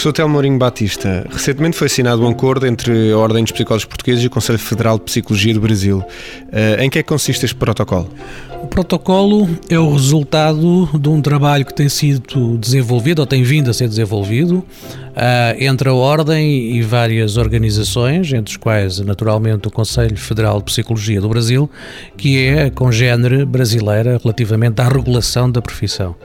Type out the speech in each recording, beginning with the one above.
Professor Telmo Mourinho Batista, recentemente foi assinado um acordo entre a Ordem dos Psicólogos Portugueses e o Conselho Federal de Psicologia do Brasil. Eh, em que é que consiste este protocolo? O protocolo é o resultado de um trabalho que tem sido desenvolvido, ou tem vindo a ser desenvolvido, eh, entre a Ordem e várias organizações, entre as quais, naturalmente, o Conselho Federal de Psicologia do Brasil, que é a congênere brasileira relativamente à regulação da profissão.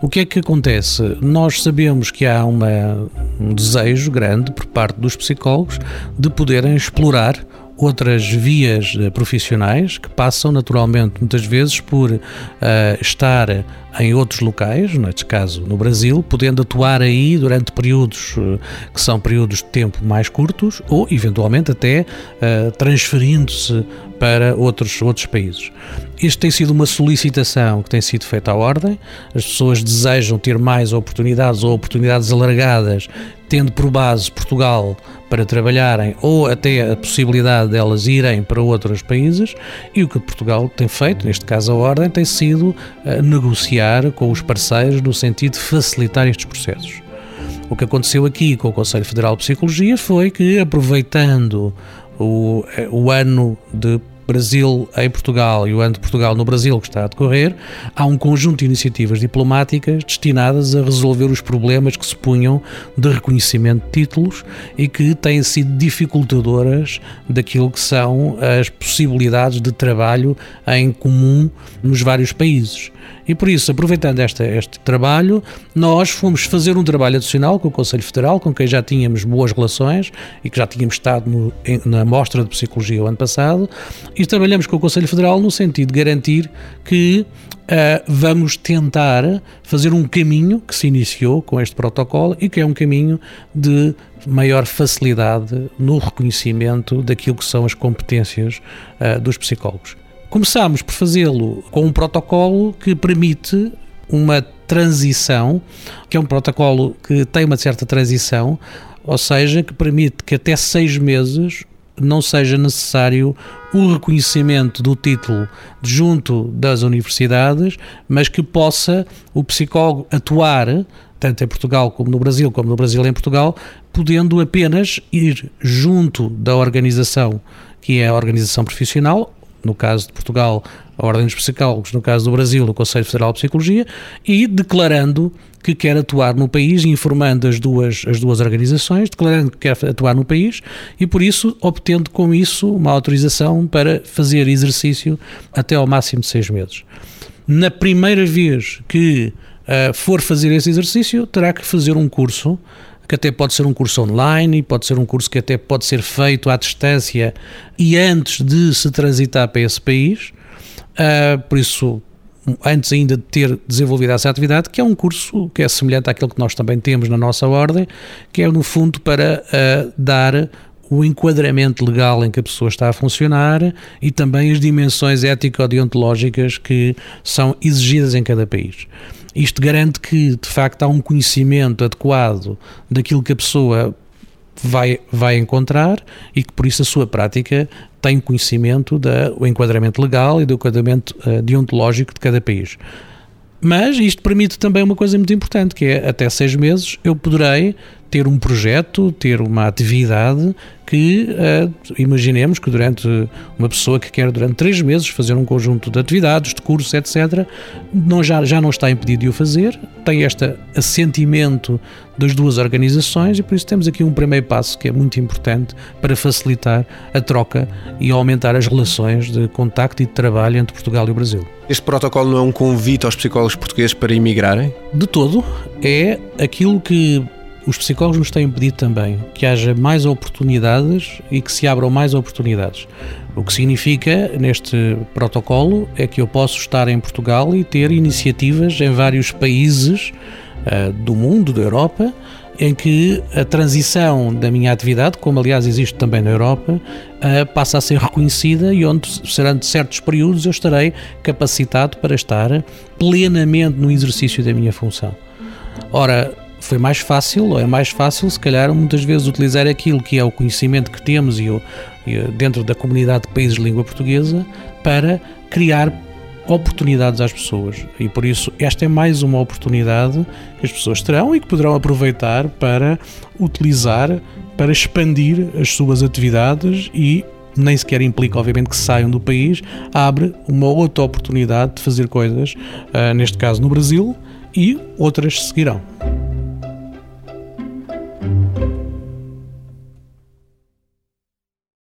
O que é que acontece? Nós sabemos que há uma, um desejo grande por parte dos psicólogos de poderem explorar outras vias eh, profissionais que passam naturalmente muitas vezes por uh, estar em outros locais, neste caso no Brasil, podendo atuar aí durante períodos uh, que são períodos de tempo mais curtos ou eventualmente até uh, transferindo-se para outros, outros países. Isto tem sido uma solicitação que tem sido feita à Ordem. As pessoas desejam ter mais oportunidades ou oportunidades alargadas, tendo por base Portugal para trabalharem ou até a possibilidade delas irem para outros países. E o que Portugal tem feito, neste caso a Ordem, tem sido uh, negociar com os parceiros no sentido de facilitar estes processos. O que aconteceu aqui com o Conselho Federal de Psicologia foi que, aproveitando o, eh, o ano de Brasil em Portugal e o ano de Portugal no Brasil que está a decorrer, há um conjunto de iniciativas diplomáticas destinadas a resolver os problemas que se punham de reconhecimento de títulos e que têm sido dificultadoras daquilo que são as possibilidades de trabalho em comum nos vários países. E por isso, aproveitando esta, este trabalho, nós fomos fazer um trabalho adicional com o Conselho Federal, com quem já tínhamos boas relações e que já tínhamos estado no, na Mostra de Psicologia o ano passado, e trabalhamos com o Conselho Federal no sentido de garantir que Uh, vamos tentar fazer um caminho que se iniciou com este protocolo e que é um caminho de maior facilidade no reconhecimento daquilo que são as competências uh, dos psicólogos. Começámos por fazê-lo com um protocolo que permite uma transição, que é um protocolo que tem uma certa transição, ou seja, que permite que até seis meses não seja necessário o reconhecimento do título junto das universidades, mas que possa o psicólogo atuar, tanto em Portugal como no Brasil, como no Brasil em Portugal, podendo apenas ir junto da organização que é a organização profissional no caso de Portugal, a Ordem dos Psicólogos, no caso do Brasil, o Conselho Federal de Psicologia, e declarando que quer atuar no país, informando as duas, as duas organizações, declarando que quer atuar no país e, por isso, obtendo com isso uma autorização para fazer exercício até ao máximo de seis meses. Na primeira vez que uh, for fazer esse exercício, terá que fazer um curso que até pode ser um curso online, pode ser um curso que até pode ser feito à distância e antes de se transitar para esse país. Uh, por isso, antes ainda de ter desenvolvido essa atividade, que é um curso que é semelhante àquele que nós também temos na nossa ordem, que é no fundo para uh, dar o enquadramento legal em que a pessoa está a funcionar e também as dimensões ético-deontológicas que são exigidas em cada país. Isto garante que, de facto, há um conhecimento adequado daquilo que a pessoa vai, vai encontrar e que, por isso, a sua prática tem conhecimento do enquadramento legal e do enquadramento uh, deontológico de cada país. Mas isto permite também uma coisa muito importante, que é até seis meses eu poderei ter um projeto, ter uma atividade que uh, imaginemos que durante uma pessoa que quer durante três meses fazer um conjunto de atividades, de cursos, etc., não, já, já não está impedido de o fazer, tem este assentimento das duas organizações e por isso temos aqui um primeiro passo que é muito importante para facilitar a troca e aumentar as relações de contacto e de trabalho entre Portugal e o Brasil. Este protocolo não é um convite aos psicólogos portugueses para emigrarem? De todo, é aquilo que os psicólogos nos têm pedido também que haja mais oportunidades e que se abram mais oportunidades. O que significa, neste protocolo, é que eu posso estar em Portugal e ter iniciativas em vários países uh, do mundo, da Europa, em que a transição da minha atividade, como aliás existe também na Europa, uh, passa a ser reconhecida e onde, durante certos períodos, eu estarei capacitado para estar plenamente no exercício da minha função. Ora, foi mais fácil, ou é mais fácil, se calhar, muitas vezes utilizar aquilo que é o conhecimento que temos e, e dentro da comunidade de países de língua portuguesa para criar oportunidades às pessoas e por isso esta é mais uma oportunidade que as pessoas terão e que poderão aproveitar para utilizar, para expandir as suas atividades e nem sequer implica, obviamente, que saiam do país, abre uma outra oportunidade de fazer coisas, uh, neste caso no Brasil, e outras seguirão.